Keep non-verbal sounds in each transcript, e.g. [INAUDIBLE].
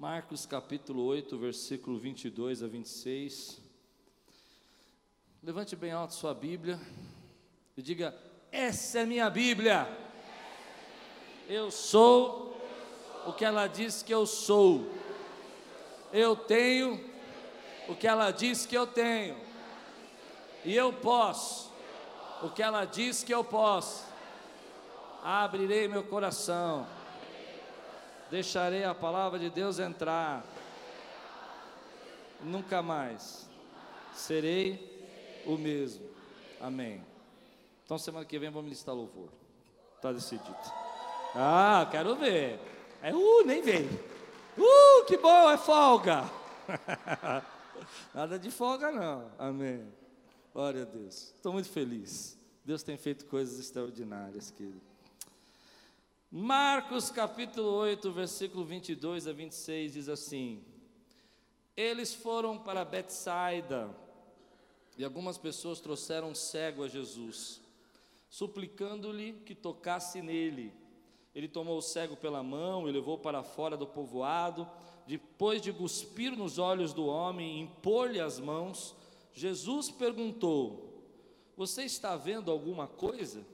Marcos capítulo 8, versículo 22 a 26. Levante bem alto sua Bíblia e diga: Essa é minha Bíblia. Eu sou o que ela diz que eu sou. Eu tenho o que ela diz que eu tenho. E eu posso o que ela diz que eu posso. Abrirei meu coração deixarei a palavra de Deus entrar. Nunca mais serei o mesmo. Amém. Então semana que vem vamos listar louvor. Está decidido. Ah, quero ver. É uh, nem vem. Uh, que bom, é folga. [LAUGHS] Nada de folga não. Amém. Glória a Deus. Estou muito feliz. Deus tem feito coisas extraordinárias, querido. Marcos capítulo 8, versículo 22 a 26 diz assim: Eles foram para Betsaida e algumas pessoas trouxeram cego a Jesus, suplicando-lhe que tocasse nele. Ele tomou o cego pela mão e levou para fora do povoado. Depois de cuspir nos olhos do homem e impor-lhe as mãos, Jesus perguntou: Você está vendo alguma coisa?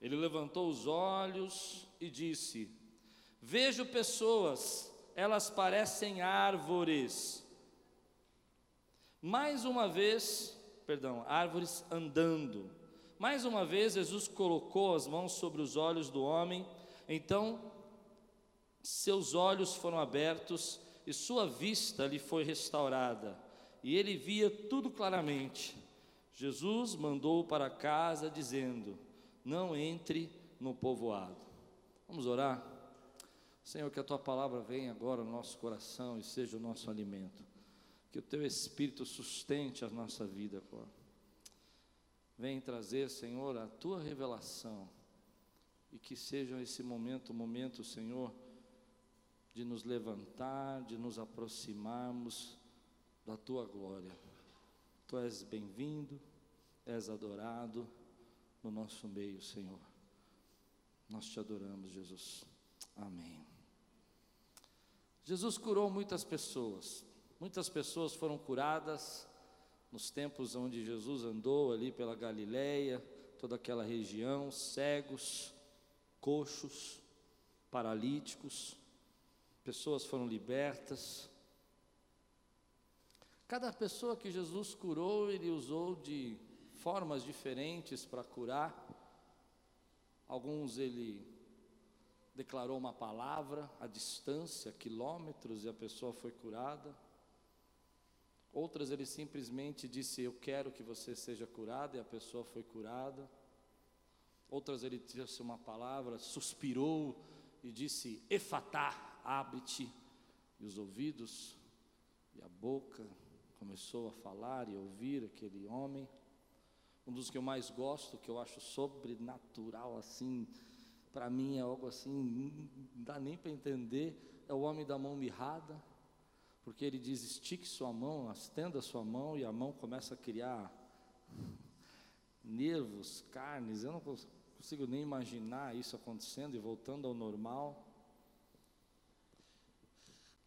Ele levantou os olhos e disse: Vejo pessoas, elas parecem árvores. Mais uma vez, perdão, árvores andando. Mais uma vez, Jesus colocou as mãos sobre os olhos do homem, então seus olhos foram abertos e sua vista lhe foi restaurada, e ele via tudo claramente. Jesus mandou para casa, dizendo: não entre no povoado. Vamos orar? Senhor, que a tua palavra venha agora no nosso coração e seja o nosso alimento. Que o teu Espírito sustente a nossa vida agora. Vem trazer, Senhor, a tua revelação. E que seja esse momento, o momento, Senhor, de nos levantar, de nos aproximarmos da tua glória. Tu és bem-vindo, és adorado no nosso meio, Senhor. Nós te adoramos, Jesus. Amém. Jesus curou muitas pessoas. Muitas pessoas foram curadas nos tempos onde Jesus andou ali pela Galileia, toda aquela região, cegos, coxos, paralíticos, pessoas foram libertas. Cada pessoa que Jesus curou, ele usou de formas diferentes para curar. Alguns ele declarou uma palavra à distância, quilômetros, e a pessoa foi curada. Outras ele simplesmente disse: Eu quero que você seja curada, e a pessoa foi curada. Outras ele disse uma palavra, suspirou e disse: Efatá, abre-te. E os ouvidos e a boca começou a falar e ouvir aquele homem. Um dos que eu mais gosto, que eu acho sobrenatural, assim, para mim é algo assim, não dá nem para entender, é o homem da mão mirrada, porque ele diz: estique sua mão, estenda sua mão, e a mão começa a criar nervos, carnes, eu não consigo nem imaginar isso acontecendo e voltando ao normal.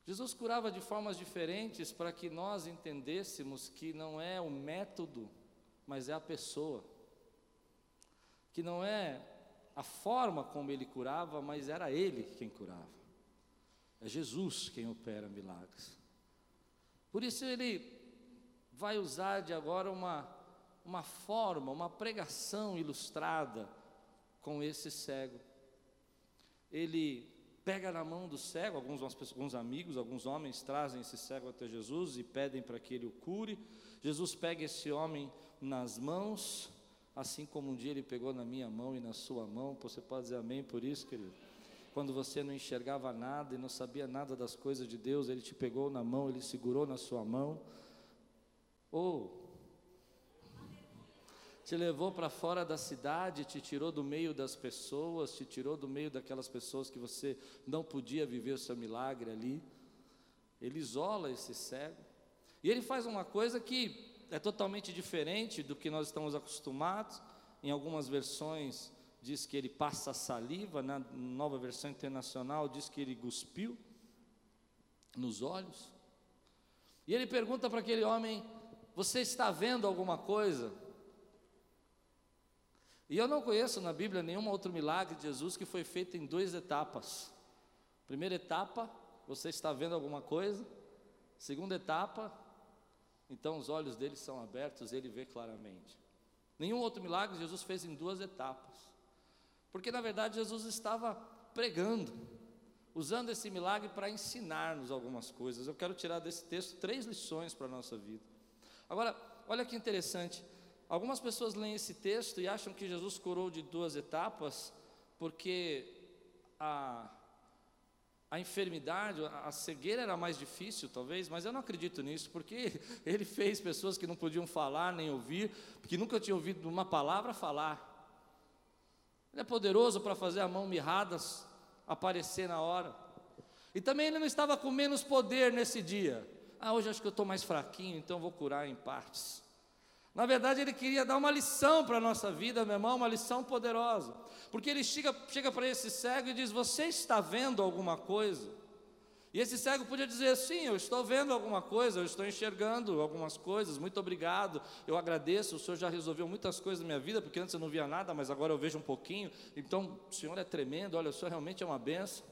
Jesus curava de formas diferentes para que nós entendêssemos que não é o método mas é a pessoa. Que não é a forma como ele curava, mas era ele quem curava. É Jesus quem opera milagres. Por isso ele vai usar de agora uma, uma forma, uma pregação ilustrada com esse cego. Ele pega na mão do cego, alguns, alguns amigos, alguns homens trazem esse cego até Jesus e pedem para que ele o cure. Jesus pega esse homem nas mãos, assim como um dia ele pegou na minha mão e na sua mão. Você pode dizer amém por isso, querido? Quando você não enxergava nada e não sabia nada das coisas de Deus, ele te pegou na mão, ele segurou na sua mão. Ou te levou para fora da cidade, te tirou do meio das pessoas, te tirou do meio daquelas pessoas que você não podia viver o seu milagre ali. Ele isola esse cego. E ele faz uma coisa que é totalmente diferente do que nós estamos acostumados. Em algumas versões diz que ele passa saliva, na nova versão internacional diz que ele cuspiu. nos olhos. E ele pergunta para aquele homem: Você está vendo alguma coisa? E eu não conheço na Bíblia nenhum outro milagre de Jesus que foi feito em duas etapas. Primeira etapa, você está vendo alguma coisa? Segunda etapa, então os olhos dele são abertos, ele vê claramente. Nenhum outro milagre Jesus fez em duas etapas. Porque na verdade Jesus estava pregando, usando esse milagre para ensinar-nos algumas coisas. Eu quero tirar desse texto três lições para a nossa vida. Agora, olha que interessante. Algumas pessoas leem esse texto e acham que Jesus curou de duas etapas, porque a, a enfermidade, a cegueira era mais difícil, talvez, mas eu não acredito nisso, porque [LAUGHS] ele fez pessoas que não podiam falar nem ouvir, que nunca tinham ouvido uma palavra falar. Ele é poderoso para fazer a mão mirradas aparecer na hora. E também ele não estava com menos poder nesse dia. Ah, hoje acho que eu estou mais fraquinho, então vou curar em partes. Na verdade, ele queria dar uma lição para a nossa vida, meu irmão, uma lição poderosa. Porque ele chega, chega para esse cego e diz: Você está vendo alguma coisa? E esse cego podia dizer: Sim, eu estou vendo alguma coisa, eu estou enxergando algumas coisas, muito obrigado, eu agradeço, o Senhor já resolveu muitas coisas na minha vida, porque antes eu não via nada, mas agora eu vejo um pouquinho, então o Senhor é tremendo, olha, o Senhor realmente é uma benção.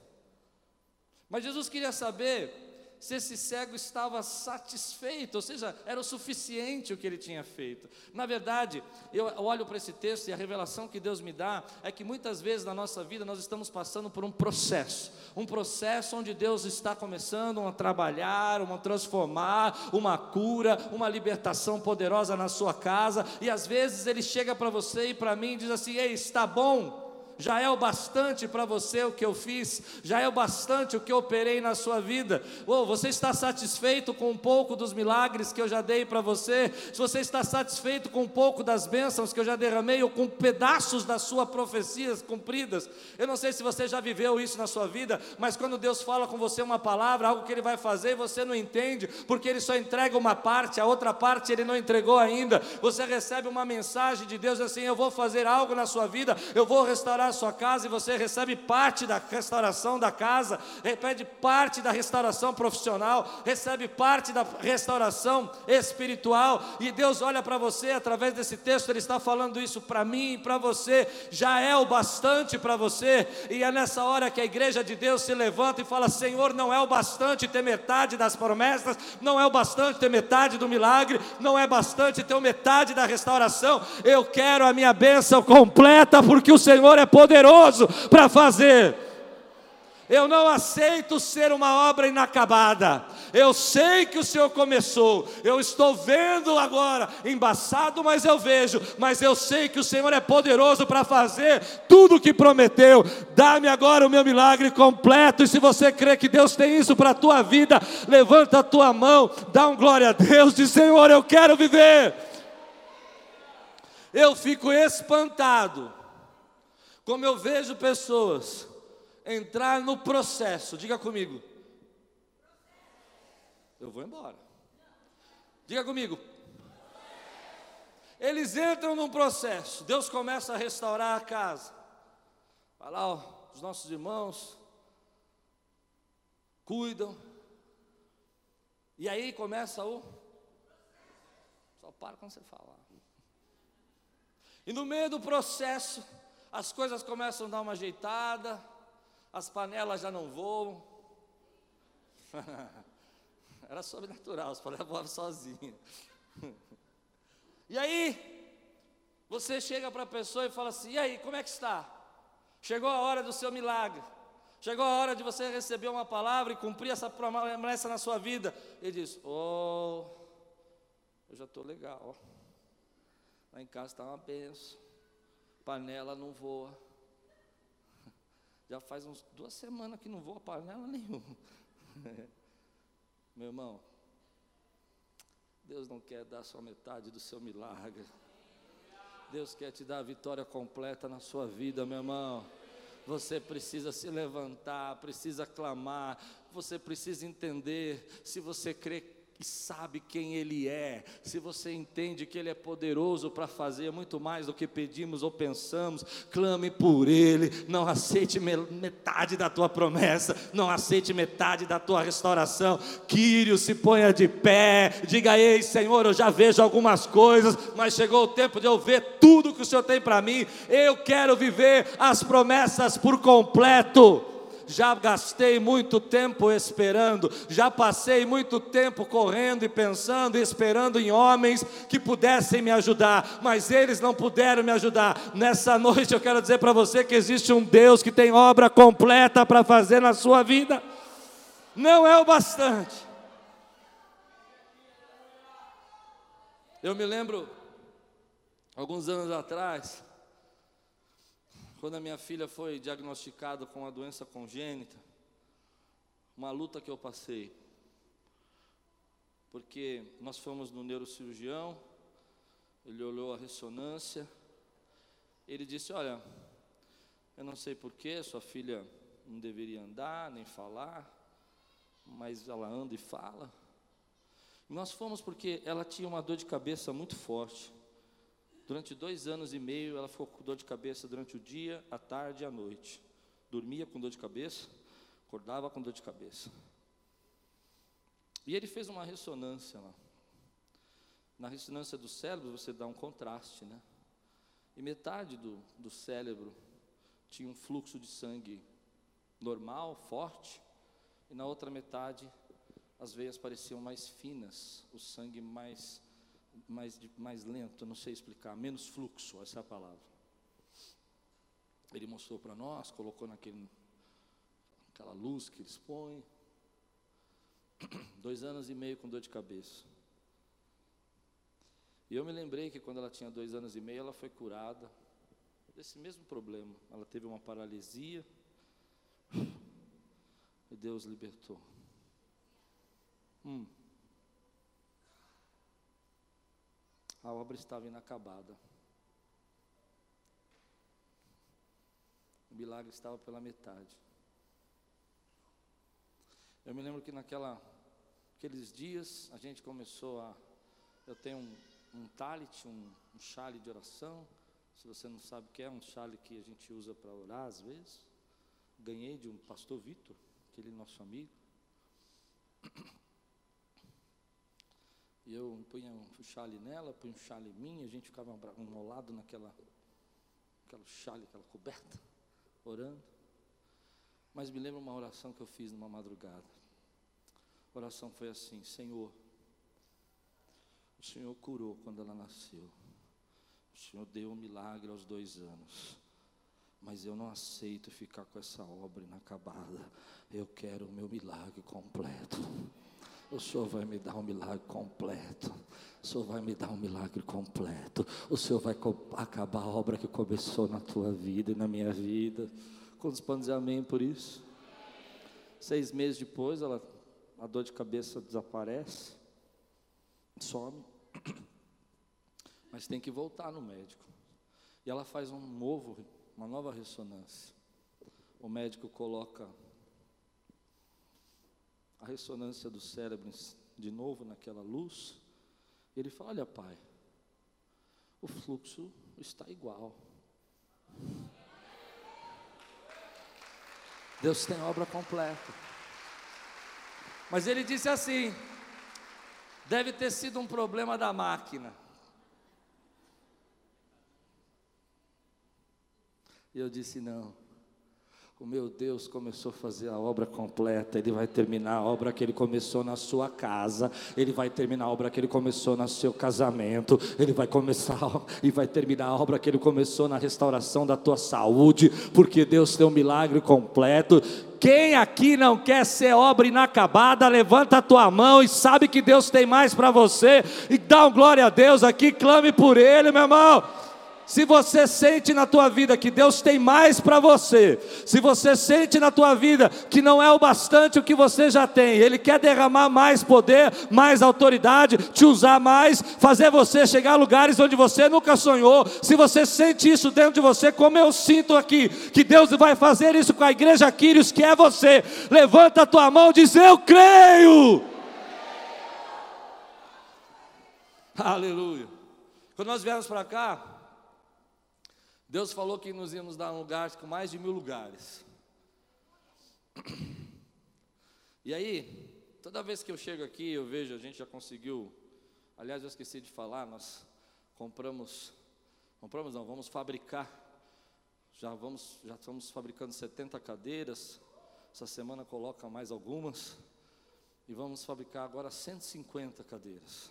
Mas Jesus queria saber se esse cego estava satisfeito, ou seja, era o suficiente o que ele tinha feito. Na verdade, eu olho para esse texto e a revelação que Deus me dá é que muitas vezes na nossa vida nós estamos passando por um processo, um processo onde Deus está começando a trabalhar, uma transformar, uma cura, uma libertação poderosa na sua casa, e às vezes ele chega para você e para mim e diz assim: "Ei, está bom?" Já é o bastante para você o que eu fiz, já é o bastante o que eu operei na sua vida. Ou você está satisfeito com um pouco dos milagres que eu já dei para você? Se você está satisfeito com um pouco das bênçãos que eu já derramei, ou com pedaços das suas profecias cumpridas, eu não sei se você já viveu isso na sua vida, mas quando Deus fala com você uma palavra, algo que Ele vai fazer, você não entende, porque Ele só entrega uma parte, a outra parte Ele não entregou ainda. Você recebe uma mensagem de Deus assim: Eu vou fazer algo na sua vida, eu vou restaurar a sua casa e você recebe parte da restauração da casa, recebe parte da restauração profissional, recebe parte da restauração espiritual, e Deus olha para você através desse texto, Ele está falando isso para mim e para você, já é o bastante para você, e é nessa hora que a igreja de Deus se levanta e fala: Senhor, não é o bastante ter metade das promessas, não é o bastante ter metade do milagre, não é bastante ter metade da restauração, eu quero a minha bênção completa, porque o Senhor é poderoso para fazer. Eu não aceito ser uma obra inacabada. Eu sei que o Senhor começou. Eu estou vendo agora, embaçado, mas eu vejo. Mas eu sei que o Senhor é poderoso para fazer tudo o que prometeu. Dá-me agora o meu milagre completo. E se você crê que Deus tem isso para a tua vida, levanta a tua mão, dá um glória a Deus, diz: Senhor, eu quero viver. Eu fico espantado como eu vejo pessoas entrar no processo, diga comigo. Eu vou embora. Diga comigo. Eles entram num processo, Deus começa a restaurar a casa. Vai lá, ó, os nossos irmãos cuidam. E aí começa o. Só para quando você falar. E no meio do processo, as coisas começam a dar uma ajeitada, as panelas já não voam. [LAUGHS] Era sobrenatural, as panelas voavam sozinhas. [LAUGHS] e aí, você chega para a pessoa e fala assim: e aí, como é que está? Chegou a hora do seu milagre. Chegou a hora de você receber uma palavra e cumprir essa promessa na sua vida. Ele diz: Oh, eu já estou legal. Lá em casa está uma benção panela não voa. [LAUGHS] Já faz uns duas semanas que não voa panela [LAUGHS] nenhuma. Meu irmão, Deus não quer dar só metade do seu milagre. Deus quer te dar a vitória completa na sua vida, meu irmão. Você precisa se levantar, precisa clamar, você precisa entender. Se você crê e sabe quem Ele é, se você entende que Ele é poderoso para fazer muito mais do que pedimos ou pensamos, clame por Ele, não aceite metade da tua promessa, não aceite metade da tua restauração. Quírio, se ponha de pé, diga: Ei, Senhor, eu já vejo algumas coisas, mas chegou o tempo de eu ver tudo que o Senhor tem para mim, eu quero viver as promessas por completo já gastei muito tempo esperando, já passei muito tempo correndo e pensando e esperando em homens que pudessem me ajudar, mas eles não puderam me ajudar. Nessa noite eu quero dizer para você que existe um Deus que tem obra completa para fazer na sua vida. Não é o bastante. Eu me lembro, alguns anos atrás, quando a minha filha foi diagnosticada com uma doença congênita, uma luta que eu passei. Porque nós fomos no neurocirurgião, ele olhou a ressonância, ele disse: Olha, eu não sei porquê, sua filha não deveria andar nem falar, mas ela anda e fala. Nós fomos porque ela tinha uma dor de cabeça muito forte. Durante dois anos e meio, ela ficou com dor de cabeça durante o dia, a tarde e a noite. Dormia com dor de cabeça, acordava com dor de cabeça. E ele fez uma ressonância lá. Na ressonância do cérebro, você dá um contraste, né? E metade do, do cérebro tinha um fluxo de sangue normal, forte, e na outra metade as veias pareciam mais finas, o sangue mais mais, mais lento, não sei explicar, menos fluxo, essa é a palavra. Ele mostrou para nós, colocou naquele, aquela luz que eles põem. [CLEARS THROAT] Dois anos e meio com dor de cabeça. E eu me lembrei que quando ela tinha dois anos e meio, ela foi curada desse mesmo problema. Ela teve uma paralisia [SNIFFS] e Deus libertou. Hum. A obra estava inacabada. O milagre estava pela metade. Eu me lembro que naquela, aqueles dias a gente começou a. Eu tenho um, um talit, um, um chale de oração. Se você não sabe o que é, um chale que a gente usa para orar às vezes. Ganhei de um pastor Vitor, aquele nosso amigo. E eu punha um chale nela, punha um chale em mim, a gente ficava enrolado naquela aquela chale, aquela coberta, orando. Mas me lembro uma oração que eu fiz numa madrugada. A oração foi assim: Senhor, o Senhor curou quando ela nasceu. O Senhor deu um milagre aos dois anos. Mas eu não aceito ficar com essa obra inacabada. Eu quero o meu milagre completo o Senhor vai me dar um milagre completo. O Senhor vai me dar um milagre completo. O Senhor vai acabar a obra que começou na tua vida e na minha vida. Quantos podem dizer amém por isso? Seis meses depois, ela, a dor de cabeça desaparece, some, [COUGHS] mas tem que voltar no médico. E ela faz um novo, uma nova ressonância. O médico coloca a ressonância do cérebro de novo naquela luz, ele fala: Olha, pai, o fluxo está igual. Deus tem obra completa. Mas ele disse assim: deve ter sido um problema da máquina. E eu disse: não o meu Deus começou a fazer a obra completa, Ele vai terminar a obra que Ele começou na sua casa, Ele vai terminar a obra que Ele começou no seu casamento, Ele vai começar e vai terminar a obra que Ele começou na restauração da tua saúde, porque Deus tem um milagre completo. Quem aqui não quer ser obra inacabada, levanta a tua mão e sabe que Deus tem mais para você, e dá um glória a Deus aqui, clame por Ele, meu irmão. Se você sente na tua vida que Deus tem mais para você, se você sente na tua vida que não é o bastante o que você já tem, Ele quer derramar mais poder, mais autoridade, te usar mais, fazer você chegar a lugares onde você nunca sonhou. Se você sente isso dentro de você, como eu sinto aqui, que Deus vai fazer isso com a igreja Quírios, que é você, levanta a tua mão e diz: Eu creio. Aleluia. Quando nós viemos para cá, Deus falou que nos íamos dar um lugar com mais de mil lugares. E aí, toda vez que eu chego aqui, eu vejo, a gente já conseguiu. Aliás, eu esqueci de falar, nós compramos, compramos não, vamos fabricar. Já vamos, já estamos fabricando 70 cadeiras. Essa semana coloca mais algumas. E vamos fabricar agora 150 cadeiras.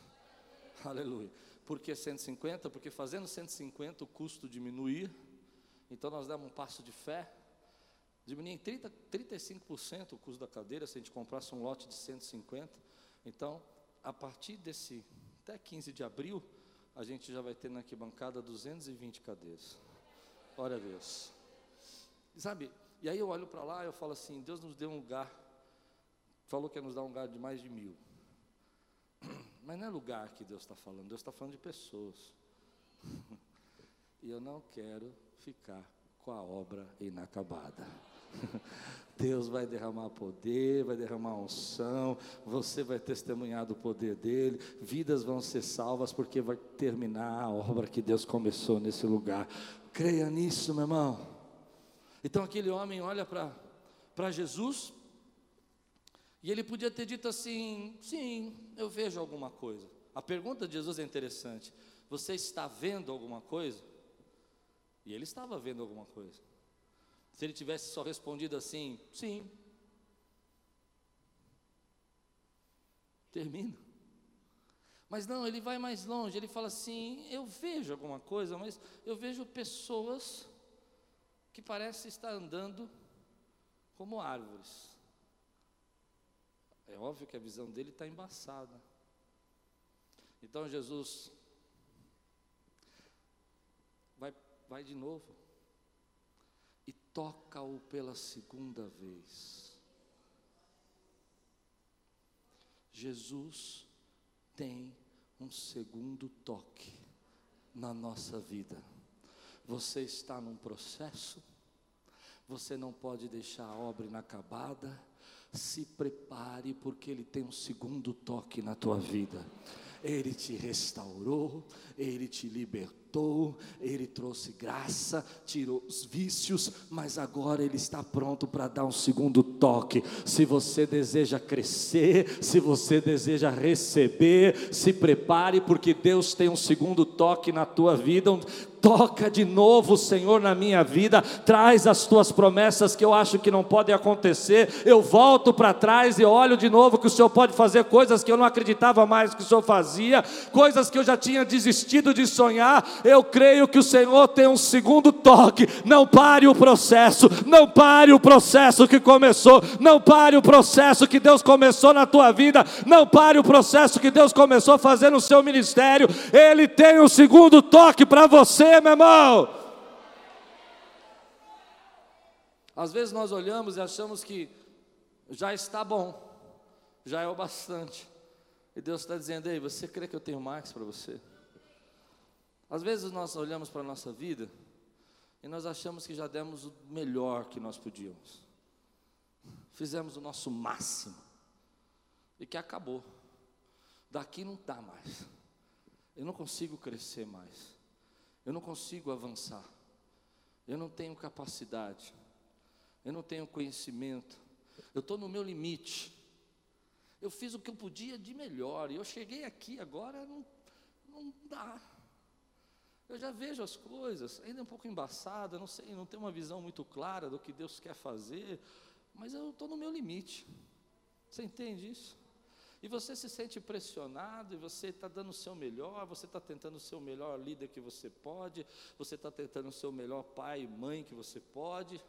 Aleluia. Por que 150? Porque fazendo 150 o custo diminuir. Então nós demos um passo de fé. Diminuir em 30, 35% o custo da cadeira se a gente comprasse um lote de 150. Então, a partir desse até 15 de abril, a gente já vai ter na arquibancada 220 cadeiras. Glória a Deus. Sabe, e aí eu olho para lá e eu falo assim, Deus nos deu um lugar, falou que ia nos dar um lugar de mais de mil. Mas não é lugar que Deus está falando, Deus está falando de pessoas. E eu não quero ficar com a obra inacabada. Deus vai derramar poder, vai derramar unção, você vai testemunhar do poder dele, vidas vão ser salvas porque vai terminar a obra que Deus começou nesse lugar. Creia nisso, meu irmão. Então aquele homem olha para Jesus e ele podia ter dito assim: sim, eu vejo alguma coisa. A pergunta de Jesus é interessante: você está vendo alguma coisa? E ele estava vendo alguma coisa. Se ele tivesse só respondido assim: sim. Termino. Mas não, ele vai mais longe, ele fala assim: eu vejo alguma coisa, mas eu vejo pessoas que parecem estar andando como árvores. É óbvio que a visão dele está embaçada. Então Jesus vai, vai de novo e toca-o pela segunda vez. Jesus tem um segundo toque na nossa vida. Você está num processo, você não pode deixar a obra inacabada, se prepare, porque Ele tem um segundo toque na tua vida. Ele te restaurou, Ele te libertou, Ele trouxe graça, tirou os vícios, mas agora Ele está pronto para dar um segundo toque. Se você deseja crescer, se você deseja receber, se prepare, porque Deus tem um segundo toque na tua vida, toca de novo, Senhor, na minha vida, traz as tuas promessas que eu acho que não podem acontecer. Eu volto para trás e olho de novo que o Senhor pode fazer coisas que eu não acreditava mais que o Senhor fazia, coisas que eu já tinha desistido de sonhar. Eu creio que o Senhor tem um segundo toque. Não pare o processo, não pare o processo que começou, não pare o processo que Deus começou na tua vida, não pare o processo que Deus começou a fazer no seu ministério. Ele tem um segundo toque para você meu irmão. Às vezes nós olhamos e achamos que já está bom, já é o bastante. E Deus está dizendo: Ei, você crê que eu tenho mais para você? Às vezes nós olhamos para a nossa vida e nós achamos que já demos o melhor que nós podíamos, fizemos o nosso máximo e que acabou. Daqui não dá mais, eu não consigo crescer mais. Eu não consigo avançar. Eu não tenho capacidade. Eu não tenho conhecimento. Eu estou no meu limite. Eu fiz o que eu podia de melhor. E eu cheguei aqui agora, não, não dá. Eu já vejo as coisas, ainda é um pouco embaçada, não sei, não tenho uma visão muito clara do que Deus quer fazer, mas eu estou no meu limite. Você entende isso? E você se sente pressionado, e você está dando o seu melhor, você está tentando ser o melhor líder que você pode, você está tentando ser o melhor pai e mãe que você pode,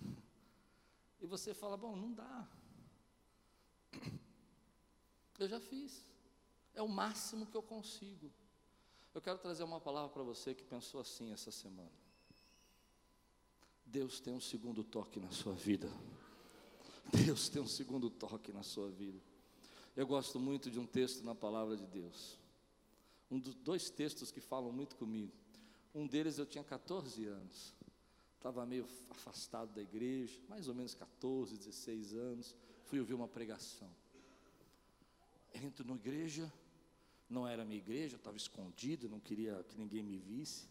[LAUGHS] e você fala: Bom, não dá, [COUGHS] eu já fiz, é o máximo que eu consigo. Eu quero trazer uma palavra para você que pensou assim essa semana. Deus tem um segundo toque na sua vida. [LAUGHS] Deus tem um segundo toque na sua vida. Eu gosto muito de um texto na palavra de Deus. Um dos dois textos que falam muito comigo. Um deles eu tinha 14 anos. Estava meio afastado da igreja, mais ou menos 14, 16 anos. Fui ouvir uma pregação. Entro na igreja, Não era minha igreja, estava escondido, não queria que ninguém me visse.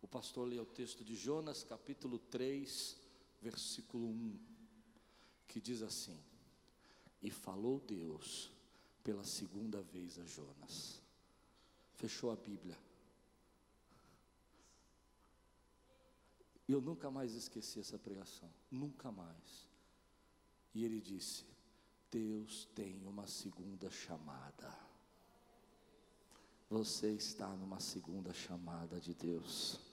O pastor lê o texto de Jonas, capítulo 3, versículo 1, que diz assim: E falou Deus pela segunda vez a Jonas. Fechou a Bíblia. Eu nunca mais esqueci essa pregação, nunca mais. E ele disse: Deus tem uma segunda chamada. Você está numa segunda chamada de Deus.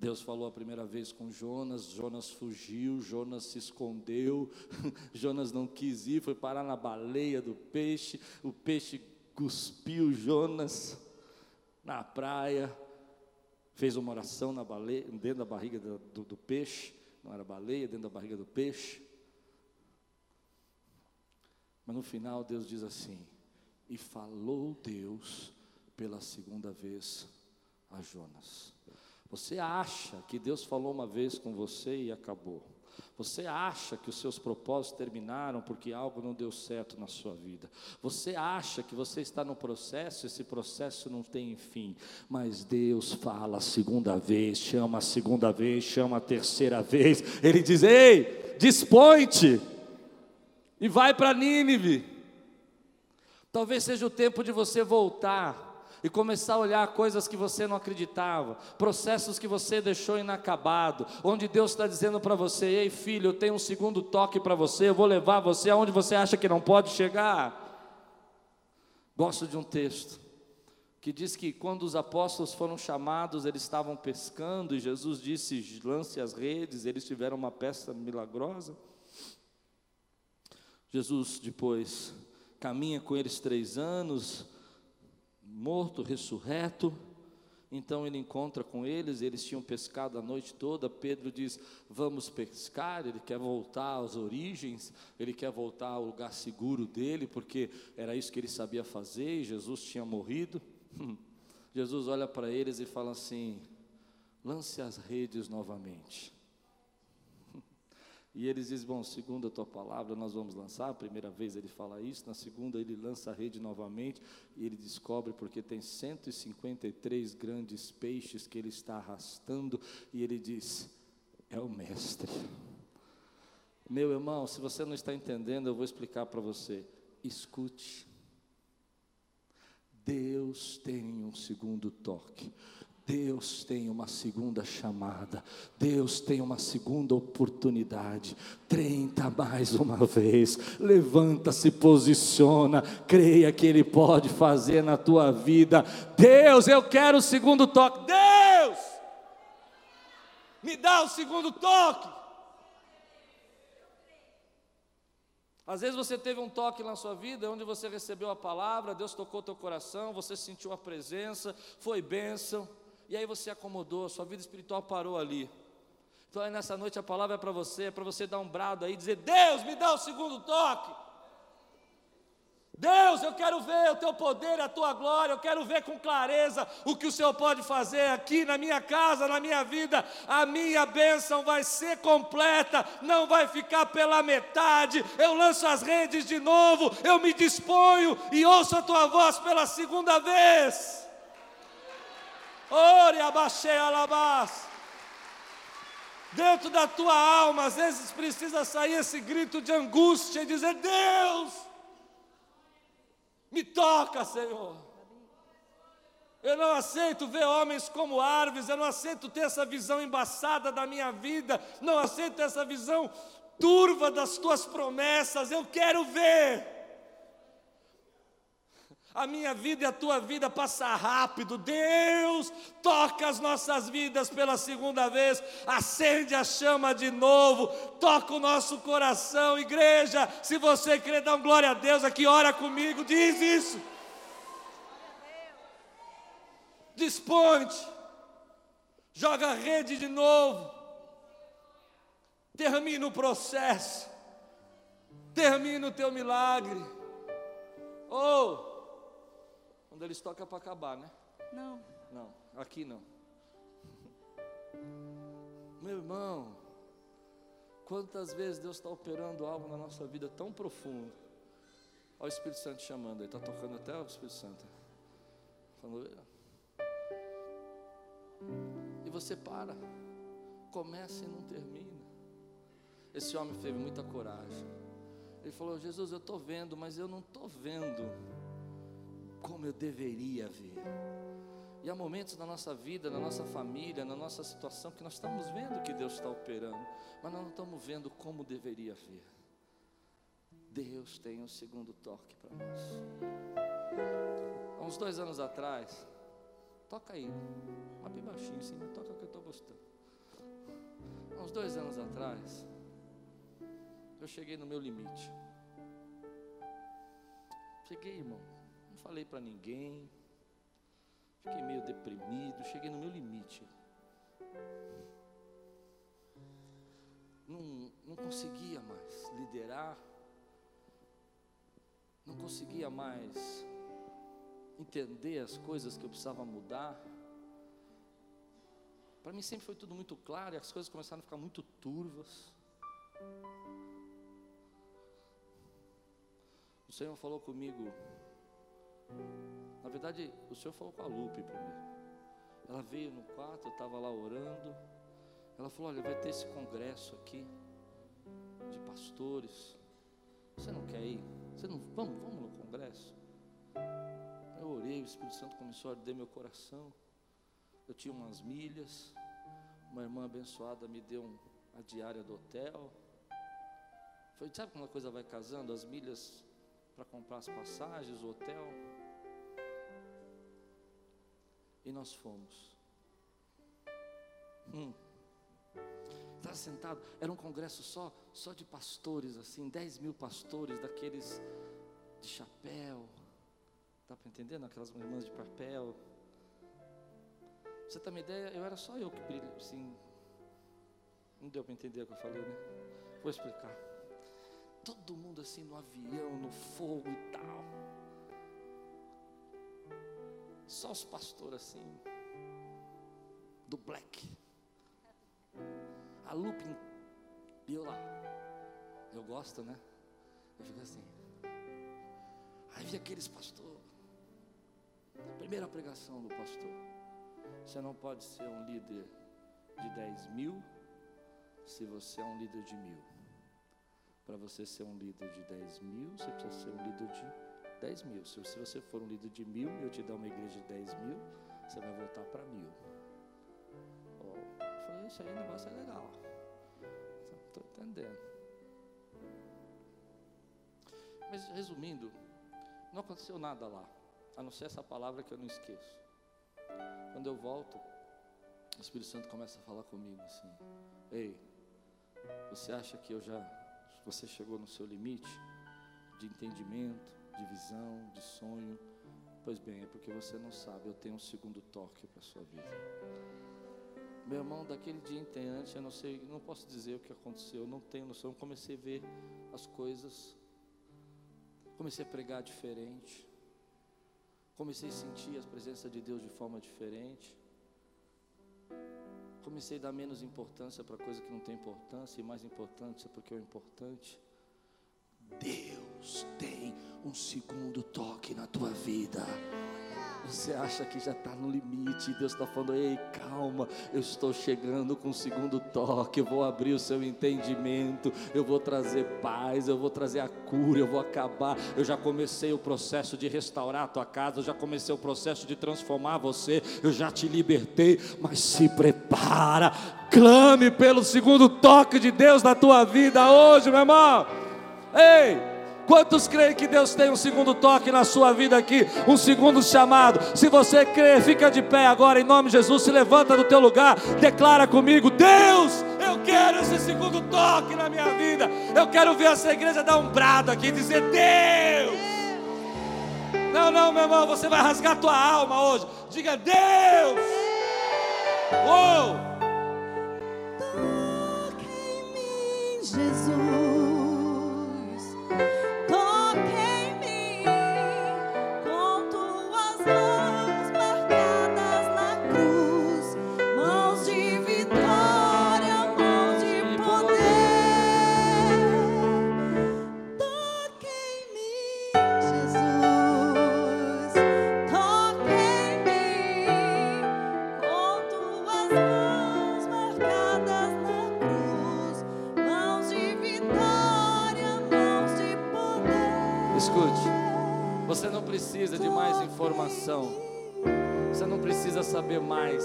Deus falou a primeira vez com Jonas, Jonas fugiu, Jonas se escondeu, [LAUGHS] Jonas não quis ir, foi parar na baleia do peixe, o peixe cuspiu Jonas na praia, fez uma oração na baleia, dentro da barriga do, do, do peixe, não era baleia, dentro da barriga do peixe. Mas no final Deus diz assim: E falou Deus pela segunda vez a Jonas. Você acha que Deus falou uma vez com você e acabou. Você acha que os seus propósitos terminaram porque algo não deu certo na sua vida. Você acha que você está no processo, esse processo não tem fim. Mas Deus fala a segunda vez, chama a segunda vez, chama a terceira vez. Ele diz: Ei, dispõe-te e vai para Nínive. Talvez seja o tempo de você voltar e começar a olhar coisas que você não acreditava, processos que você deixou inacabado, onde Deus está dizendo para você: ei filho, eu tenho um segundo toque para você, eu vou levar você aonde você acha que não pode chegar. Gosto de um texto que diz que quando os apóstolos foram chamados, eles estavam pescando e Jesus disse: lance as redes, eles tiveram uma peça milagrosa. Jesus depois caminha com eles três anos, morto, ressurreto. Então ele encontra com eles, eles tinham pescado a noite toda. Pedro diz: Vamos pescar. Ele quer voltar às origens, ele quer voltar ao lugar seguro dele, porque era isso que ele sabia fazer e Jesus tinha morrido. Jesus olha para eles e fala assim: Lance as redes novamente. E eles dizem: Bom, segundo a tua palavra, nós vamos lançar. A primeira vez ele fala isso, na segunda ele lança a rede novamente e ele descobre porque tem 153 grandes peixes que ele está arrastando. E ele diz: É o Mestre. Meu irmão, se você não está entendendo, eu vou explicar para você. Escute. Deus tem um segundo toque. Deus tem uma segunda chamada, Deus tem uma segunda oportunidade. Tenta mais uma vez, levanta, se posiciona, creia que Ele pode fazer na tua vida. Deus, eu quero o segundo toque. Deus, me dá o segundo toque. Às vezes você teve um toque na sua vida, onde você recebeu a palavra, Deus tocou teu coração, você sentiu a presença, foi bênção e aí você acomodou, sua vida espiritual parou ali. Então aí nessa noite a palavra é para você, é para você dar um brado aí, dizer: Deus, me dá o segundo toque. Deus, eu quero ver o teu poder, a tua glória, eu quero ver com clareza o que o Senhor pode fazer aqui na minha casa, na minha vida. A minha bênção vai ser completa, não vai ficar pela metade. Eu lanço as redes de novo, eu me disponho e ouço a tua voz pela segunda vez. Ore abaixei alabás. Dentro da tua alma, às vezes precisa sair esse grito de angústia e dizer: Deus, me toca, Senhor. Eu não aceito ver homens como árvores, eu não aceito ter essa visão embaçada da minha vida, não aceito essa visão turva das tuas promessas. Eu quero ver a minha vida e a tua vida passa rápido. Deus toca as nossas vidas pela segunda vez, acende a chama de novo, toca o nosso coração. Igreja, se você crê, dá um glória a Deus aqui, ora comigo, diz isso. Disponte, joga a rede de novo, termina o processo, termina o teu milagre. Oh, quando eles tocam é para acabar, né? Não. Não, aqui não. Meu irmão, quantas vezes Deus está operando algo na nossa vida tão profundo Olha o Espírito Santo chamando, ele está tocando até o Espírito Santo. Falando, e você para, começa e não termina. Esse homem teve muita coragem. Ele falou: Jesus, eu estou vendo, mas eu não estou vendo como eu deveria ver. E há momentos na nossa vida, na nossa família, na nossa situação, que nós estamos vendo que Deus está operando, mas nós não estamos vendo como deveria ver. Deus tem um segundo toque para nós. Há uns dois anos atrás, toca aí, mas bem baixinho assim, toca que eu estou gostando. Há uns dois anos atrás, eu cheguei no meu limite. Cheguei, irmão, falei para ninguém, Fiquei meio deprimido, cheguei no meu limite. Não, não conseguia mais liderar, não conseguia mais entender as coisas que eu precisava mudar. Para mim sempre foi tudo muito claro e as coisas começaram a ficar muito turvas. O Senhor falou comigo na verdade, o Senhor falou com a Lupe primeiro. Ela veio no quarto, eu estava lá orando. Ela falou: Olha, vai ter esse congresso aqui de pastores. Você não quer ir? Você não, vamos, vamos no congresso? Eu orei, o Espírito Santo começou a arder meu coração. Eu tinha umas milhas. Uma irmã abençoada me deu um, a diária do hotel. Foi, sabe quando a coisa vai casando? As milhas para comprar as passagens, o hotel. E nós fomos. Hum. Estava sentado, era um congresso só, só de pastores, assim, 10 mil pastores, daqueles de chapéu. Dá para entender? Aquelas irmãs de papel. Você tem uma ideia? Eu era só eu que brilho, assim. Não deu para entender o que eu falei, né? Vou explicar. Todo mundo assim no avião, no fogo e tal. Só os pastores assim, do black. A Lupin, e eu lá. Eu gosto, né? Eu fico assim. Aí vi aqueles pastores. Primeira pregação do pastor. Você não pode ser um líder de 10 mil se você é um líder de mil. Para você ser um líder de 10 mil, você precisa ser um líder de 10 mil. Se, você for um líder de mil eu te dar uma igreja de 10 mil, você vai voltar para mil. Oh, eu falei, isso aí o negócio é legal. Estou entendendo. Mas resumindo, não aconteceu nada lá, a não ser essa palavra que eu não esqueço. Quando eu volto, o Espírito Santo começa a falar comigo assim: Ei, você acha que eu já, você chegou no seu limite de entendimento? De visão, de sonho. Pois bem, é porque você não sabe, eu tenho um segundo toque para a sua vida. Meu irmão, daquele dia em diante, eu não sei, não posso dizer o que aconteceu, eu não tenho noção. Eu comecei a ver as coisas, comecei a pregar diferente, comecei a sentir a presença de Deus de forma diferente. Comecei a dar menos importância para coisa que não tem importância e mais importância porque é o importante. Deus tem um segundo toque na tua vida. Você acha que já está no limite, Deus está falando: ei, calma, eu estou chegando com o segundo toque, eu vou abrir o seu entendimento, eu vou trazer paz, eu vou trazer a cura, eu vou acabar. Eu já comecei o processo de restaurar a tua casa, eu já comecei o processo de transformar você, eu já te libertei, mas se prepara, clame pelo segundo toque de Deus na tua vida hoje, meu irmão. Ei! Quantos creem que Deus tem um segundo toque na sua vida aqui, um segundo chamado? Se você crê, fica de pé agora em nome de Jesus, se levanta do teu lugar, declara comigo: Deus, eu quero esse segundo toque na minha vida. Eu quero ver essa igreja dar um brado aqui e dizer: Deus. Não, não, meu irmão, você vai rasgar tua alma hoje. Diga: Deus. Oh! Toque em mim, Jesus. Informação. Você não precisa saber mais.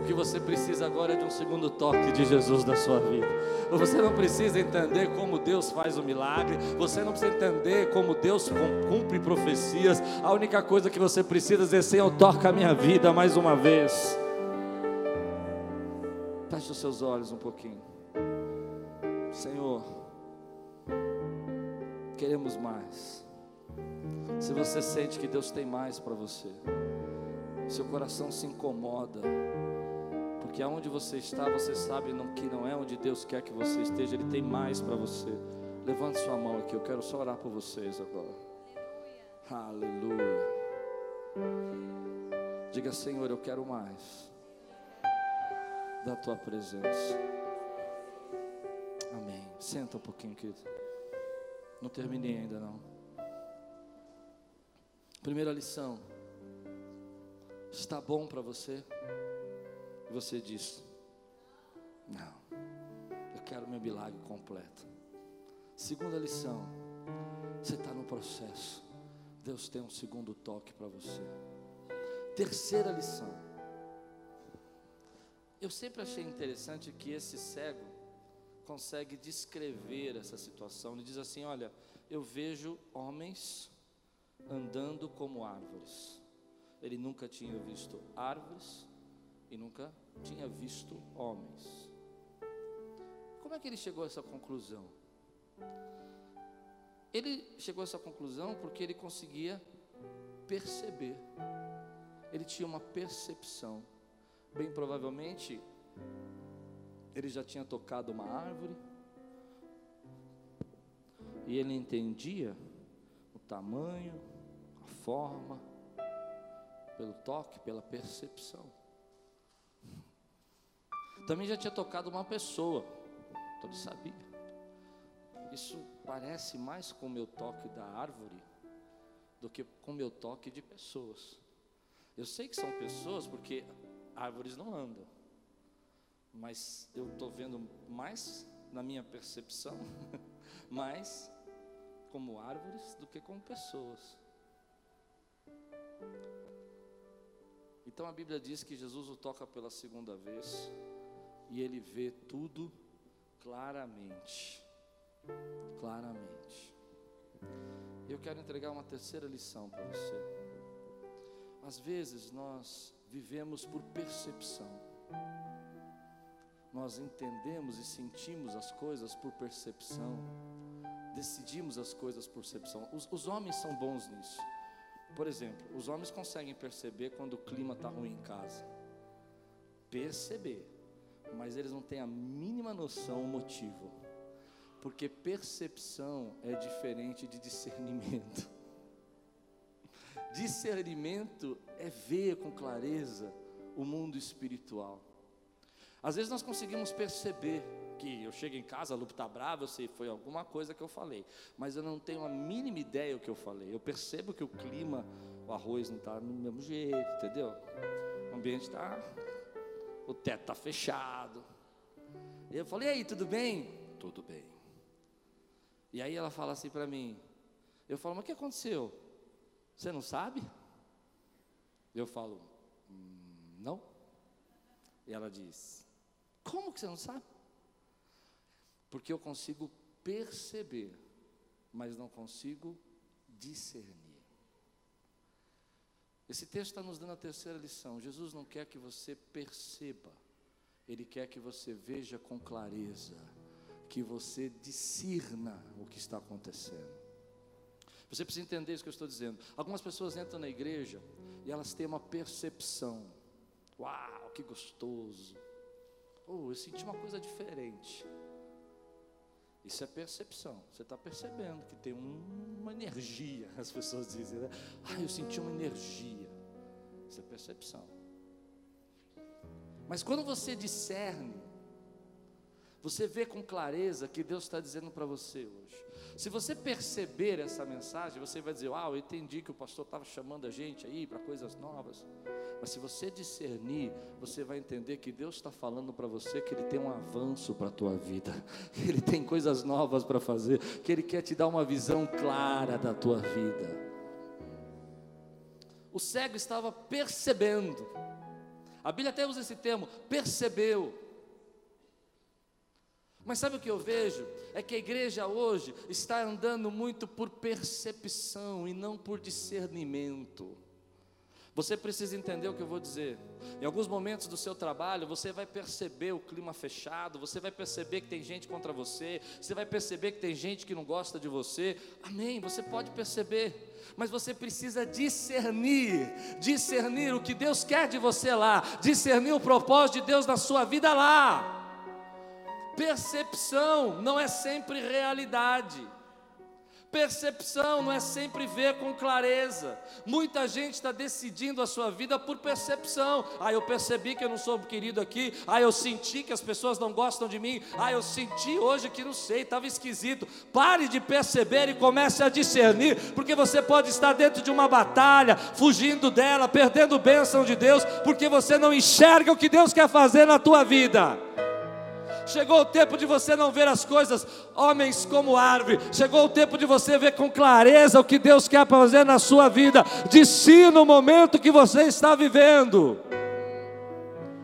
O que você precisa agora é de um segundo toque de Jesus na sua vida. Você não precisa entender como Deus faz o milagre. Você não precisa entender como Deus cumpre profecias. A única coisa que você precisa dizer, Senhor, toca a minha vida mais uma vez. Feche os seus olhos um pouquinho. Senhor, queremos mais. Se você sente que Deus tem mais para você, seu coração se incomoda, porque aonde você está, você sabe que não é onde Deus quer que você esteja, Ele tem mais para você. Levante sua mão aqui, eu quero só orar por vocês agora. Aleluia. Diga, Senhor, eu quero mais da tua presença. Amém. Senta um pouquinho, querido. Não terminei ainda não. Primeira lição. Está bom para você? E você diz: Não, eu quero meu milagre completo. Segunda lição: Você está no processo. Deus tem um segundo toque para você. Terceira lição: Eu sempre achei interessante que esse cego consegue descrever essa situação. Ele diz assim: Olha, eu vejo homens andando como árvores. Ele nunca tinha visto árvores e nunca tinha visto homens. Como é que ele chegou a essa conclusão? Ele chegou a essa conclusão porque ele conseguia perceber. Ele tinha uma percepção. Bem provavelmente, ele já tinha tocado uma árvore. E ele entendia o tamanho, forma, pelo toque, pela percepção. Também já tinha tocado uma pessoa, então ele sabia. Isso parece mais com o meu toque da árvore do que com o meu toque de pessoas. Eu sei que são pessoas porque árvores não andam, mas eu estou vendo mais na minha percepção, [LAUGHS] mais como árvores do que como pessoas. Então a Bíblia diz que Jesus o toca pela segunda vez e ele vê tudo claramente. Claramente. Eu quero entregar uma terceira lição para você. Às vezes nós vivemos por percepção. Nós entendemos e sentimos as coisas por percepção. Decidimos as coisas por percepção. Os, os homens são bons nisso. Por exemplo, os homens conseguem perceber quando o clima está ruim em casa. Perceber. Mas eles não têm a mínima noção o motivo. Porque percepção é diferente de discernimento. [LAUGHS] Discernimento é ver com clareza o mundo espiritual. Às vezes nós conseguimos perceber que eu chego em casa, a Lupe está brava, eu sei, foi alguma coisa que eu falei, mas eu não tenho a mínima ideia o que eu falei. Eu percebo que o clima, o arroz não está no mesmo jeito, entendeu? O ambiente está, o teto está fechado. Eu falei, e aí, tudo bem? Tudo bem. E aí ela fala assim para mim, eu falo, mas o que aconteceu? Você não sabe? Eu falo, hum, não. E ela diz, como que você não sabe? Porque eu consigo perceber, mas não consigo discernir. Esse texto está nos dando a terceira lição. Jesus não quer que você perceba, Ele quer que você veja com clareza, que você discirna o que está acontecendo. Você precisa entender isso que eu estou dizendo. Algumas pessoas entram na igreja e elas têm uma percepção. Uau, que gostoso. Oh, eu senti uma coisa diferente. Isso é percepção. Você está percebendo que tem uma energia, [LAUGHS] as pessoas dizem, né? Ah, eu senti uma energia. Isso é percepção. Mas quando você discerne, você vê com clareza que Deus está dizendo para você hoje. Se você perceber essa mensagem, você vai dizer: Ah, eu entendi que o pastor estava chamando a gente aí para coisas novas. Mas se você discernir, você vai entender que Deus está falando para você que Ele tem um avanço para a tua vida, que [LAUGHS] Ele tem coisas novas para fazer, que Ele quer te dar uma visão clara da tua vida. O cego estava percebendo. A Bíblia até usa esse termo, percebeu. Mas sabe o que eu vejo? É que a igreja hoje está andando muito por percepção e não por discernimento. Você precisa entender o que eu vou dizer. Em alguns momentos do seu trabalho, você vai perceber o clima fechado, você vai perceber que tem gente contra você, você vai perceber que tem gente que não gosta de você. Amém, você pode perceber, mas você precisa discernir, discernir o que Deus quer de você lá, discernir o propósito de Deus na sua vida lá. Percepção não é sempre realidade. Percepção não é sempre ver com clareza. Muita gente está decidindo a sua vida por percepção. Ah, eu percebi que eu não sou querido aqui. Ah, eu senti que as pessoas não gostam de mim. Ah, eu senti hoje que não sei, estava esquisito. Pare de perceber e comece a discernir, porque você pode estar dentro de uma batalha, fugindo dela, perdendo bênção de Deus, porque você não enxerga o que Deus quer fazer na tua vida. Chegou o tempo de você não ver as coisas, homens como árvore. Chegou o tempo de você ver com clareza o que Deus quer fazer na sua vida. De si no momento que você está vivendo.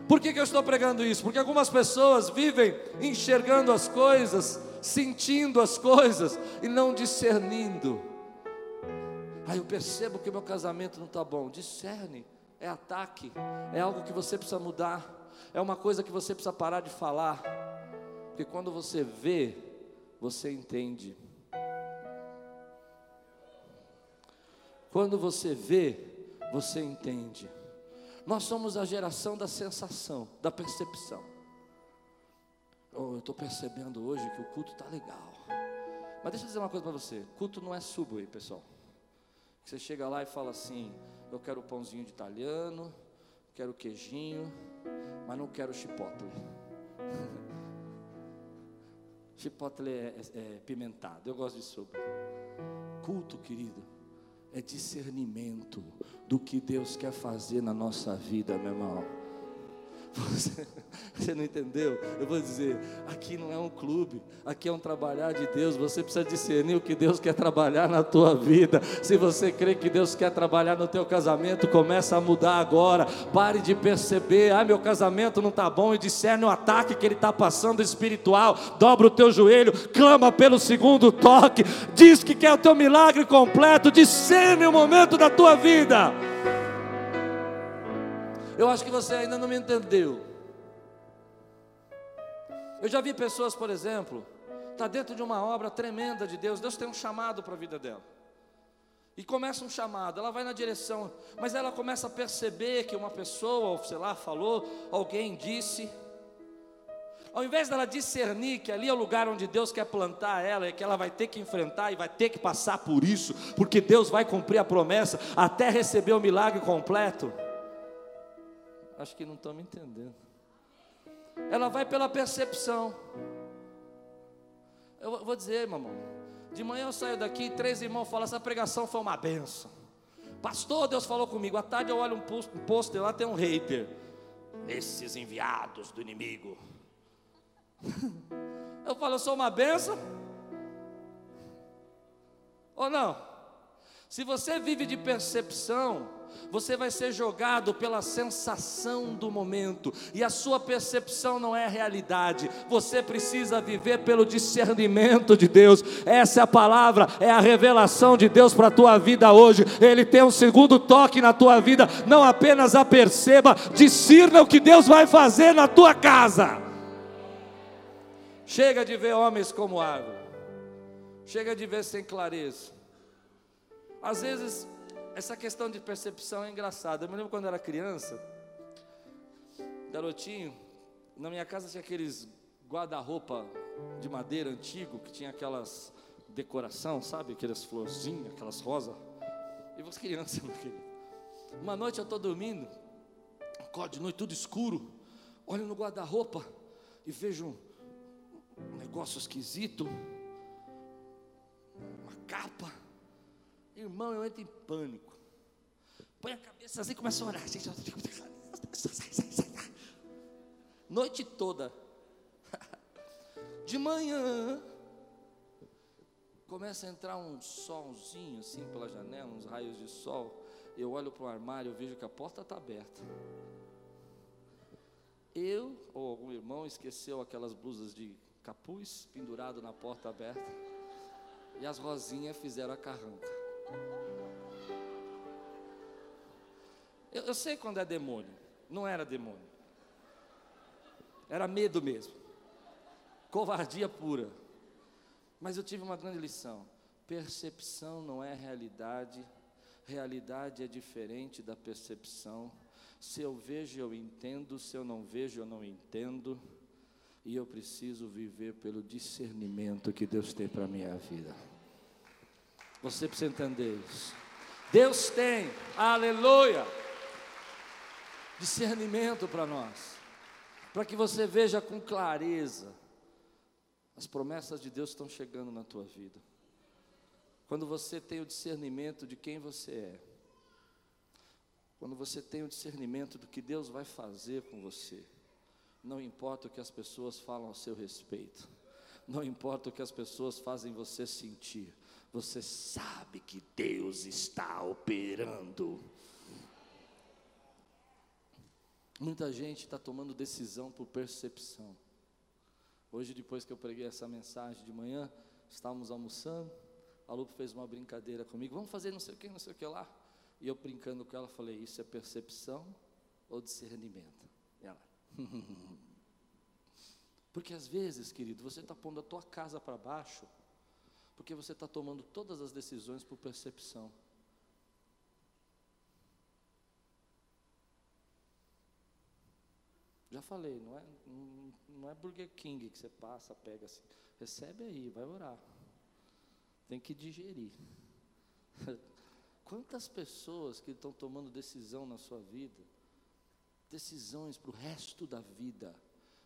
Por que, que eu estou pregando isso? Porque algumas pessoas vivem enxergando as coisas, sentindo as coisas e não discernindo. Aí eu percebo que meu casamento não está bom. Discerne, é ataque, é algo que você precisa mudar, é uma coisa que você precisa parar de falar. Porque quando você vê, você entende. Quando você vê, você entende. Nós somos a geração da sensação, da percepção. Oh, eu estou percebendo hoje que o culto está legal. Mas deixa eu dizer uma coisa para você: culto não é subway, pessoal. Você chega lá e fala assim: eu quero pãozinho de italiano, quero queijinho, mas não quero chipotle. [LAUGHS] Chipotle é, é, é pimentado, eu gosto de sopa. Culto, querido, é discernimento do que Deus quer fazer na nossa vida, meu irmão. [LAUGHS] Você, não entendeu? Eu vou dizer, aqui não é um clube, aqui é um trabalhar de Deus. Você precisa discernir o que Deus quer trabalhar na tua vida. Se você crê que Deus quer trabalhar no teu casamento, começa a mudar agora. Pare de perceber, ah, meu casamento não está bom, e discerne o ataque que ele está passando espiritual. Dobra o teu joelho, clama pelo segundo toque, diz que quer o teu milagre completo, discerne o momento da tua vida. Eu acho que você ainda não me entendeu. Eu já vi pessoas, por exemplo, está dentro de uma obra tremenda de Deus, Deus tem um chamado para a vida dela. E começa um chamado, ela vai na direção, mas ela começa a perceber que uma pessoa, ou sei lá, falou, alguém disse. Ao invés dela discernir que ali é o lugar onde Deus quer plantar ela, e que ela vai ter que enfrentar e vai ter que passar por isso, porque Deus vai cumprir a promessa até receber o milagre completo. Acho que não estão me entendendo. Ela vai pela percepção. Eu vou dizer, mamão. De manhã eu saio daqui, três irmãos falam: essa pregação foi uma benção. Pastor, Deus falou comigo. À tarde eu olho um pôster lá, tem um hater. Esses enviados do inimigo. [LAUGHS] Eu falo, eu sou uma benção? Ou não? Se você vive de percepção, você vai ser jogado pela sensação do momento, e a sua percepção não é realidade, você precisa viver pelo discernimento de Deus. Essa é a palavra, é a revelação de Deus para a tua vida hoje. Ele tem um segundo toque na tua vida, não apenas a perceba, discirna o que Deus vai fazer na tua casa. Chega de ver homens como árvore, chega de ver sem clareza. Às vezes essa questão de percepção é engraçada. Eu me lembro quando era criança, garotinho, na minha casa tinha aqueles guarda-roupa de madeira antigo, que tinha aquelas decoração, sabe? Aquelas florzinhas, aquelas rosas. E você criança, [LAUGHS] meu querido. Uma noite eu estou dormindo, acordo de noite tudo escuro, olho no guarda-roupa e vejo um negócio esquisito, uma capa. Irmão, eu entro em pânico. Põe a cabeça assim e começa a orar. Noite toda. De manhã, começa a entrar um solzinho assim pela janela, uns raios de sol. eu olho para o armário, eu vejo que a porta está aberta. Eu ou algum irmão esqueceu aquelas blusas de capuz pendurado na porta aberta. E as rosinhas fizeram a carranca. Eu, eu sei quando é demônio. Não era demônio. Era medo mesmo. Covardia pura. Mas eu tive uma grande lição. Percepção não é realidade. Realidade é diferente da percepção. Se eu vejo, eu entendo. Se eu não vejo, eu não entendo. E eu preciso viver pelo discernimento que Deus tem para a minha vida. Você precisa entender isso. Deus tem, aleluia, discernimento para nós, para que você veja com clareza. As promessas de Deus estão chegando na tua vida. Quando você tem o discernimento de quem você é, quando você tem o discernimento do que Deus vai fazer com você, não importa o que as pessoas falam a seu respeito, não importa o que as pessoas fazem você sentir, você sabe que Deus está operando. Muita gente está tomando decisão por percepção. Hoje, depois que eu preguei essa mensagem de manhã, estávamos almoçando, a Lupe fez uma brincadeira comigo, vamos fazer não sei o que, não sei o que lá. E eu brincando com ela, falei, isso é percepção ou discernimento? E ela, [LAUGHS] porque às vezes, querido, você está pondo a tua casa para baixo, porque você está tomando todas as decisões por percepção. Já falei, não é, não é Burger King que você passa, pega assim. Recebe aí, vai orar. Tem que digerir. [LAUGHS] Quantas pessoas que estão tomando decisão na sua vida, decisões para o resto da vida,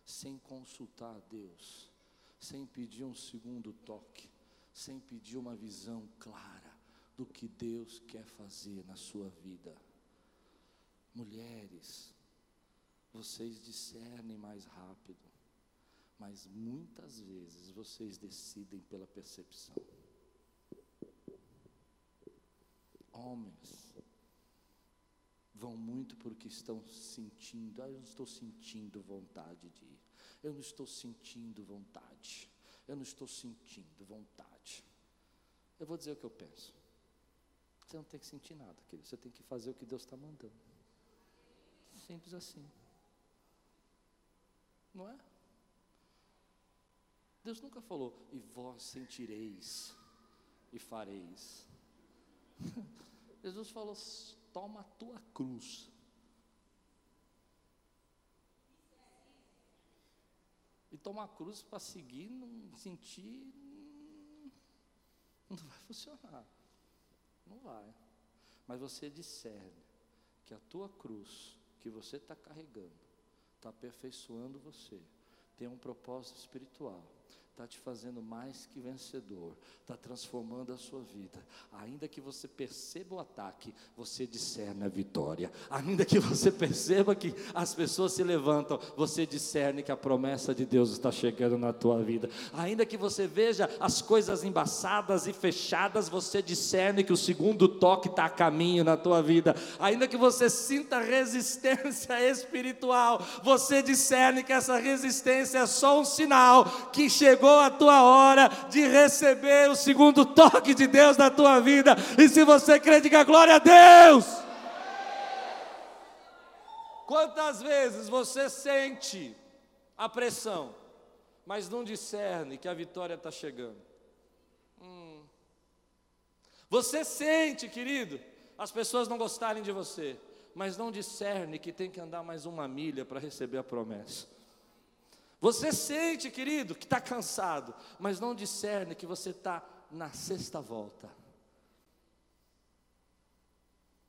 sem consultar a Deus, sem pedir um segundo toque, sem pedir uma visão clara do que Deus quer fazer na sua vida. Mulheres, vocês discernem mais rápido, mas muitas vezes vocês decidem pela percepção. Homens vão muito porque estão sentindo, ah, eu não estou sentindo vontade de ir, eu não estou sentindo vontade, eu não estou sentindo vontade. Eu vou dizer o que eu penso. Você não tem que sentir nada, querido. Você tem que fazer o que Deus está mandando. Simples assim. Não é? Deus nunca falou, e vós sentireis e fareis. [LAUGHS] Jesus falou: toma a tua cruz. E tomar a cruz para seguir, não sentir, não vai funcionar. Não vai. Mas você discerne que a tua cruz que você está carregando está aperfeiçoando você, tem um propósito espiritual está te fazendo mais que vencedor, está transformando a sua vida. Ainda que você perceba o ataque, você discerne a vitória. Ainda que você perceba que as pessoas se levantam, você discerne que a promessa de Deus está chegando na tua vida. Ainda que você veja as coisas embaçadas e fechadas, você discerne que o segundo toque está a caminho na tua vida. Ainda que você sinta resistência [LAUGHS] espiritual, você discerne que essa resistência é só um sinal que chegou chegou a tua hora de receber o segundo toque de Deus na tua vida. E se você crê, diga glória a Deus. Quantas vezes você sente a pressão, mas não discerne que a vitória está chegando? Hum. Você sente, querido, as pessoas não gostarem de você, mas não discerne que tem que andar mais uma milha para receber a promessa. Você sente, querido, que está cansado, mas não discerne que você está na sexta volta.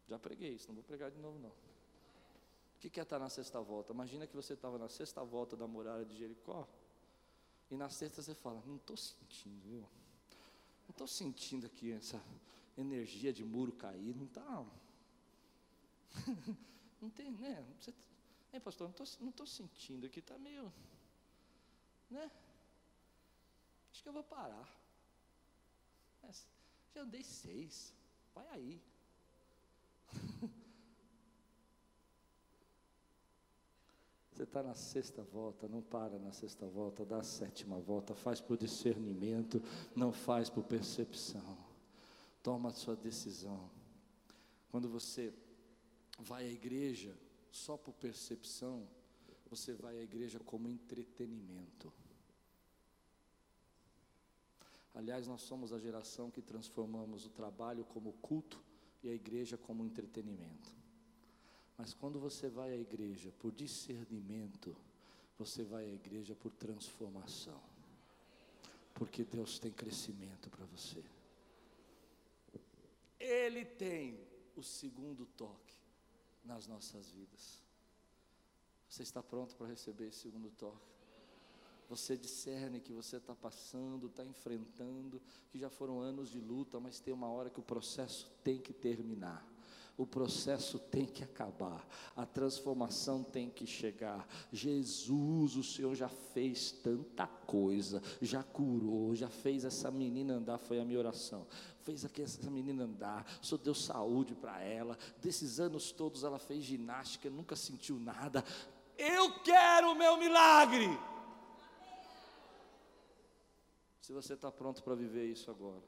Já preguei isso, não vou pregar de novo não. O que é estar tá na sexta volta? Imagina que você estava na sexta volta da muralha de Jericó, e na sexta você fala, não estou sentindo, viu? Não estou sentindo aqui essa energia de muro cair, não está. [LAUGHS] não tem, né? Você, hein, pastor, não estou sentindo aqui, está meio né? Acho que eu vou parar. É, já andei seis, vai aí. [LAUGHS] Você está na sexta volta, não para na sexta volta, dá a sétima volta, faz por discernimento, não faz por percepção. Toma a sua decisão. Quando você vai à igreja só por percepção, você vai à igreja como entretenimento. Aliás, nós somos a geração que transformamos o trabalho como culto e a igreja como entretenimento. Mas quando você vai à igreja por discernimento, você vai à igreja por transformação. Porque Deus tem crescimento para você. Ele tem o segundo toque nas nossas vidas. Você está pronto para receber esse segundo toque? Você discerne que você está passando, está enfrentando, que já foram anos de luta, mas tem uma hora que o processo tem que terminar o processo tem que acabar, a transformação tem que chegar. Jesus, o Senhor já fez tanta coisa, já curou, já fez essa menina andar, foi a minha oração. Fez essa menina andar, Senhor deu saúde para ela. Desses anos todos ela fez ginástica, nunca sentiu nada. Eu quero o meu milagre. Se você está pronto para viver isso agora,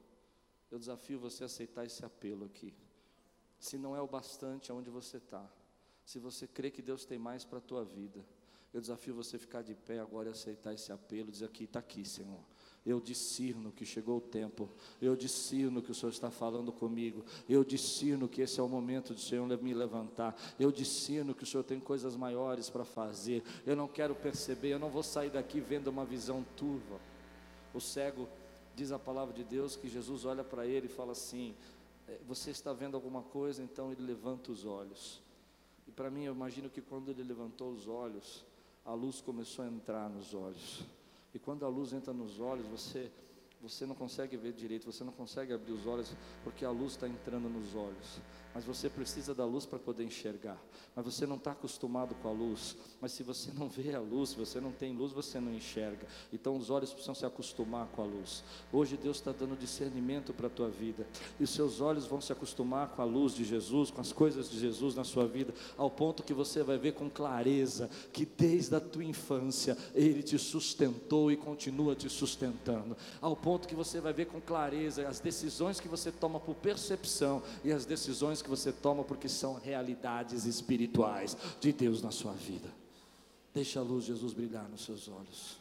eu desafio você a aceitar esse apelo aqui. Se não é o bastante aonde você está, se você crê que Deus tem mais para a tua vida, eu desafio você a ficar de pé agora e aceitar esse apelo, dizer aqui, está aqui, Senhor. Eu discerno que chegou o tempo, eu discerno que o Senhor está falando comigo, eu discerno que esse é o momento do Senhor me levantar, eu discerno que o Senhor tem coisas maiores para fazer, eu não quero perceber, eu não vou sair daqui vendo uma visão turva. O cego, diz a palavra de Deus, que Jesus olha para ele e fala assim: é, você está vendo alguma coisa, então ele levanta os olhos. E para mim, eu imagino que quando ele levantou os olhos, a luz começou a entrar nos olhos. E quando a luz entra nos olhos, você você não consegue ver direito, você não consegue abrir os olhos, porque a luz está entrando nos olhos mas você precisa da luz para poder enxergar. Mas você não está acostumado com a luz. Mas se você não vê a luz, se você não tem luz, você não enxerga. Então os olhos precisam se acostumar com a luz. Hoje Deus está dando discernimento para a tua vida. E os seus olhos vão se acostumar com a luz de Jesus, com as coisas de Jesus na sua vida, ao ponto que você vai ver com clareza que desde a tua infância Ele te sustentou e continua te sustentando. Ao ponto que você vai ver com clareza as decisões que você toma por percepção e as decisões que você toma porque são realidades espirituais de Deus na sua vida. Deixa a luz de Jesus brilhar nos seus olhos.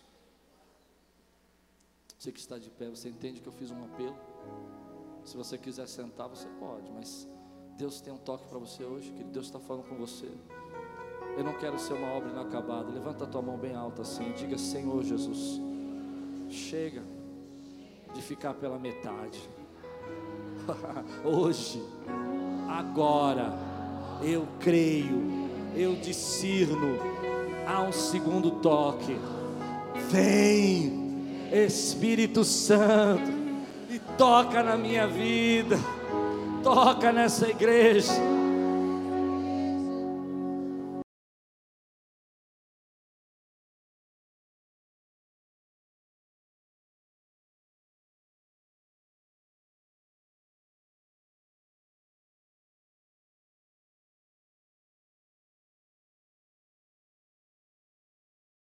Você que está de pé, você entende que eu fiz um apelo? Se você quiser sentar, você pode, mas Deus tem um toque para você hoje, que Deus está falando com você. Eu não quero ser uma obra inacabada. Levanta a tua mão bem alta assim, diga: Senhor Jesus, chega de ficar pela metade. [LAUGHS] hoje agora. Eu creio, eu discerno. Há um segundo toque. Vem, Espírito Santo, e toca na minha vida, toca nessa igreja